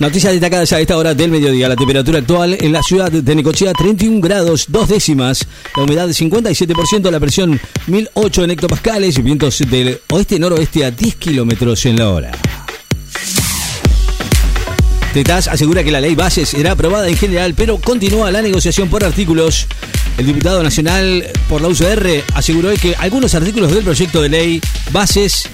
Noticias destacadas a esta hora del mediodía. La temperatura actual en la ciudad de Necochea, 31 grados, dos décimas. La humedad 57%, la presión 1008 en hectopascales y vientos del oeste-noroeste a 10 kilómetros en la hora. Tetaz asegura que la ley base será aprobada en general, pero continúa la negociación por artículos. El diputado nacional por la UCR aseguró que algunos artículos del proyecto de ley bases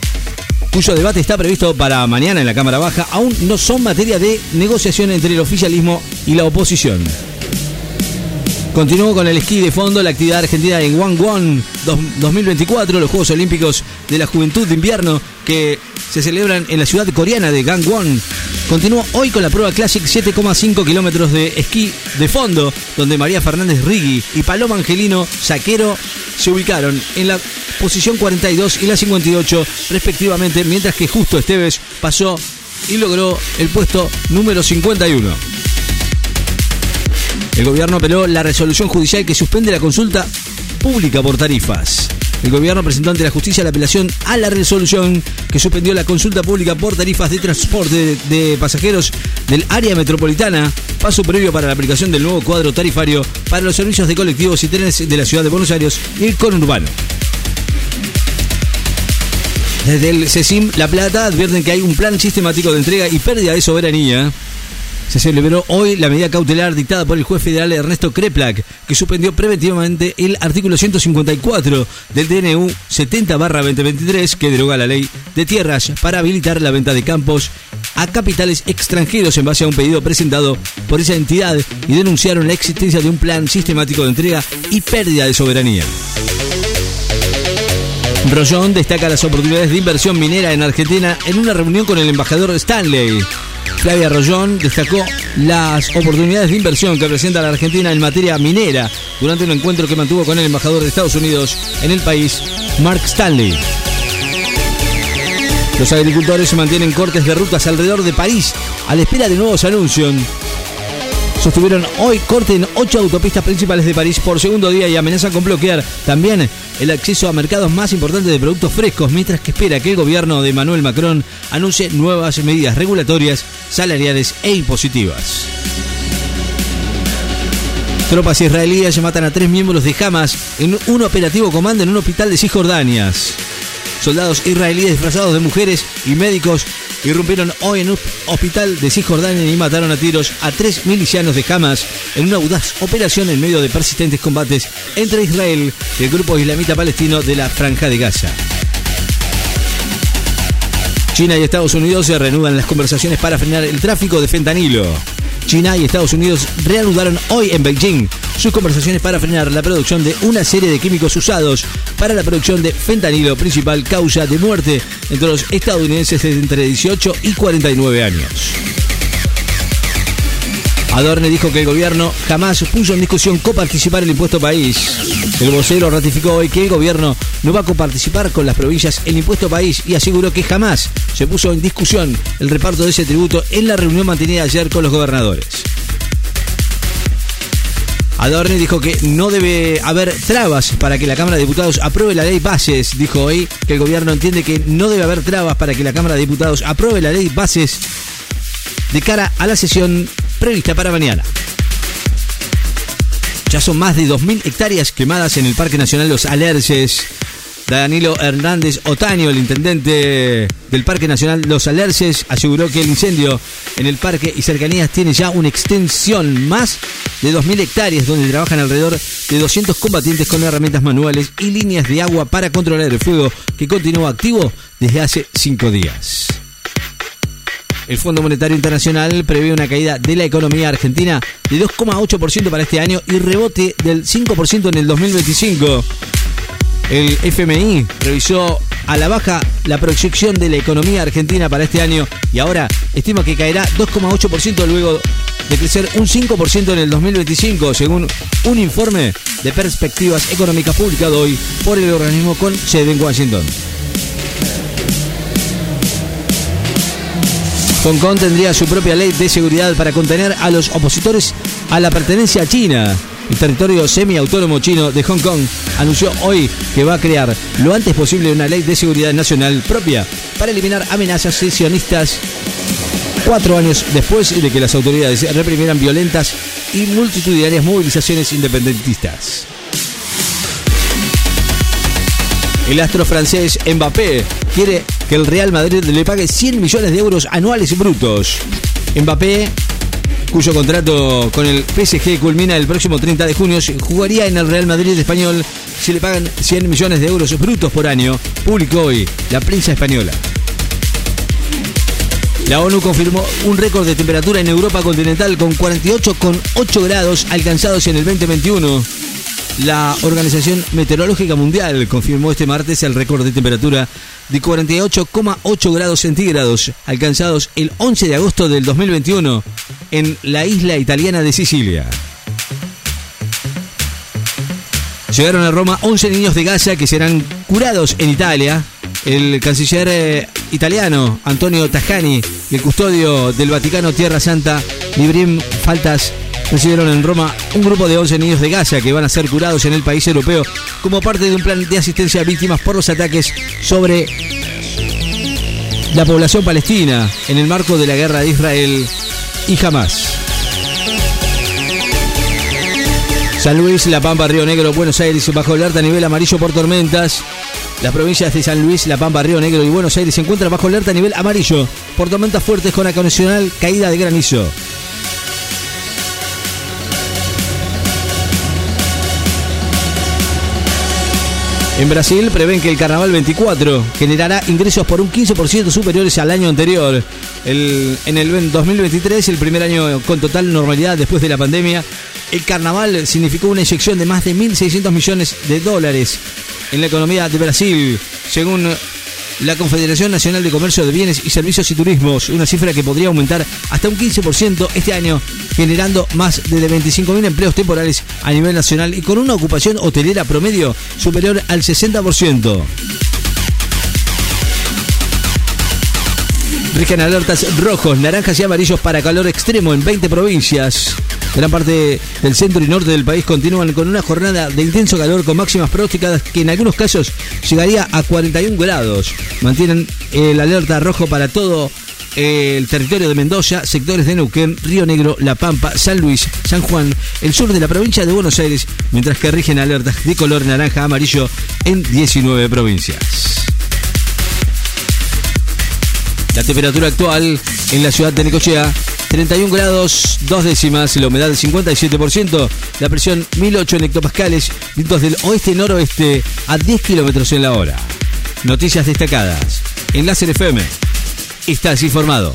cuyo debate está previsto para mañana en la Cámara Baja, aún no son materia de negociación entre el oficialismo y la oposición. Continuó con el esquí de fondo la actividad argentina en Wangwon 2024, los Juegos Olímpicos de la Juventud de Invierno que se celebran en la ciudad coreana de Gangwon. Continuó hoy con la prueba Classic 7,5 kilómetros de esquí de fondo, donde María Fernández Rigui y Paloma Angelino Saquero se ubicaron en la posición 42 y la 58 respectivamente, mientras que Justo Esteves pasó y logró el puesto número 51. El gobierno apeló la resolución judicial que suspende la consulta pública por tarifas. El gobierno presentó ante la justicia la apelación a la resolución que suspendió la consulta pública por tarifas de transporte de, pasajeros del área metropolitana, paso previo para la aplicación del nuevo cuadro tarifario para los servicios de colectivos y trenes de la ciudad de Buenos Aires y el conurbano. Desde el CECIM La Plata advierten que hay un plan sistemático de entrega y pérdida de soberanía se celebró hoy la medida cautelar dictada por el juez federal Ernesto Kreplak, que suspendió preventivamente el artículo 154 del DNU 70-2023, que deroga la ley de tierras para habilitar la venta de campos a capitales extranjeros en base a un pedido presentado por esa entidad y denunciaron la existencia de un plan sistemático de entrega y pérdida de soberanía. Rollón destaca las oportunidades de inversión minera en Argentina en una reunión con el embajador Stanley. Flavia Rollón destacó las oportunidades de inversión que presenta la Argentina en materia minera durante un encuentro que mantuvo con el embajador de Estados Unidos en el país, Mark Stanley. Los agricultores mantienen cortes de rutas alrededor de París a la espera de nuevos anuncios sostuvieron hoy corte en ocho autopistas principales de París por segundo día y amenazan con bloquear también el acceso a mercados más importantes de productos frescos, mientras que espera que el gobierno de Manuel Macron anuncie nuevas medidas regulatorias, salariales e impositivas. Tropas israelíes matan a tres miembros de Hamas en un operativo comando en un hospital de Cisjordania. Soldados israelíes disfrazados de mujeres y médicos irrumpieron hoy en un hospital de Cisjordania y mataron a tiros a tres milicianos de Hamas en una audaz operación en medio de persistentes combates entre Israel y el grupo islamita palestino de la Franja de Gaza. China y Estados Unidos se reanudan las conversaciones para frenar el tráfico de fentanilo. China y Estados Unidos reanudaron hoy en Beijing sus conversaciones para frenar la producción de una serie de químicos usados para la producción de fentanilo, principal causa de muerte entre los estadounidenses de entre 18 y 49 años. Adorne dijo que el gobierno jamás puso en discusión coparticipar el impuesto país. El vocero ratificó hoy que el gobierno no va a coparticipar con las provincias el impuesto país y aseguró que jamás se puso en discusión el reparto de ese tributo en la reunión mantenida ayer con los gobernadores. Adorne dijo que no debe haber trabas para que la Cámara de Diputados apruebe la ley bases. Dijo hoy que el gobierno entiende que no debe haber trabas para que la Cámara de Diputados apruebe la ley bases de cara a la sesión prevista para mañana. Ya son más de 2.000 hectáreas quemadas en el Parque Nacional Los Alerces. Danilo Hernández Otaño, el intendente del Parque Nacional Los Alerces, aseguró que el incendio en el parque y cercanías tiene ya una extensión más de 2.000 hectáreas donde trabajan alrededor de 200 combatientes con herramientas manuales y líneas de agua para controlar el fuego que continúa activo desde hace cinco días. El Fondo Monetario Internacional prevé una caída de la economía argentina de 2,8% para este año y rebote del 5% en el 2025. El FMI revisó a la baja la proyección de la economía argentina para este año y ahora estima que caerá 2,8% luego de crecer un 5% en el 2025, según un informe de perspectivas económicas publicado hoy por el organismo con sede en Washington. Hong Kong tendría su propia ley de seguridad para contener a los opositores a la pertenencia a China. El territorio semiautónomo chino de Hong Kong anunció hoy que va a crear lo antes posible una ley de seguridad nacional propia para eliminar amenazas sesionistas cuatro años después de que las autoridades reprimieran violentas y multitudinarias movilizaciones independentistas. El astro francés Mbappé quiere que el Real Madrid le pague 100 millones de euros anuales brutos. Mbappé, cuyo contrato con el PSG culmina el próximo 30 de junio, jugaría en el Real Madrid español si le pagan 100 millones de euros brutos por año, publicó hoy la prensa española. La ONU confirmó un récord de temperatura en Europa continental con 48,8 grados alcanzados en el 2021. La Organización Meteorológica Mundial confirmó este martes el récord de temperatura de 48,8 grados centígrados alcanzados el 11 de agosto del 2021 en la isla italiana de Sicilia. Llegaron a Roma 11 niños de Gaza que serán curados en Italia. El canciller eh, italiano Antonio Tajani y el custodio del Vaticano Tierra Santa, Librim Faltas, recibieron en Roma un grupo de 11 niños de Gaza que van a ser curados en el país europeo como parte de un plan de asistencia a víctimas por los ataques sobre la población palestina en el marco de la guerra de Israel y Hamas. San Luis, La Pampa, Río Negro, Buenos Aires bajo alerta a nivel amarillo por tormentas. Las provincias de San Luis, La Pampa, Río Negro y Buenos Aires se encuentran bajo alerta a nivel amarillo por tormentas fuertes con ocasional caída de granizo. En Brasil prevén que el Carnaval 24 generará ingresos por un 15% superiores al año anterior. en el 2023, el primer año con total normalidad después de la pandemia, el Carnaval significó una inyección de más de 1.600 millones de dólares en la economía de Brasil, según la Confederación Nacional de Comercio de Bienes y Servicios y Turismos, una cifra que podría aumentar hasta un 15% este año, generando más de 25.000 empleos temporales a nivel nacional y con una ocupación hotelera promedio superior al 60%. Rigen alertas rojos, naranjas y amarillos para calor extremo en 20 provincias. Gran parte del centro y norte del país continúan con una jornada de intenso calor con máximas pronosticadas que en algunos casos llegaría a 41 grados. Mantienen el alerta rojo para todo el territorio de Mendoza, sectores de Neuquén, Río Negro, La Pampa, San Luis, San Juan, el sur de la provincia de Buenos Aires, mientras que rigen alertas de color naranja amarillo en 19 provincias. La temperatura actual en la ciudad de Necochea 31 grados, 2 décimas, la humedad del 57%, la presión 1008 en hectopascales, vientos del oeste-noroeste a 10 kilómetros en la hora. Noticias destacadas. En Láser FM. Estás informado.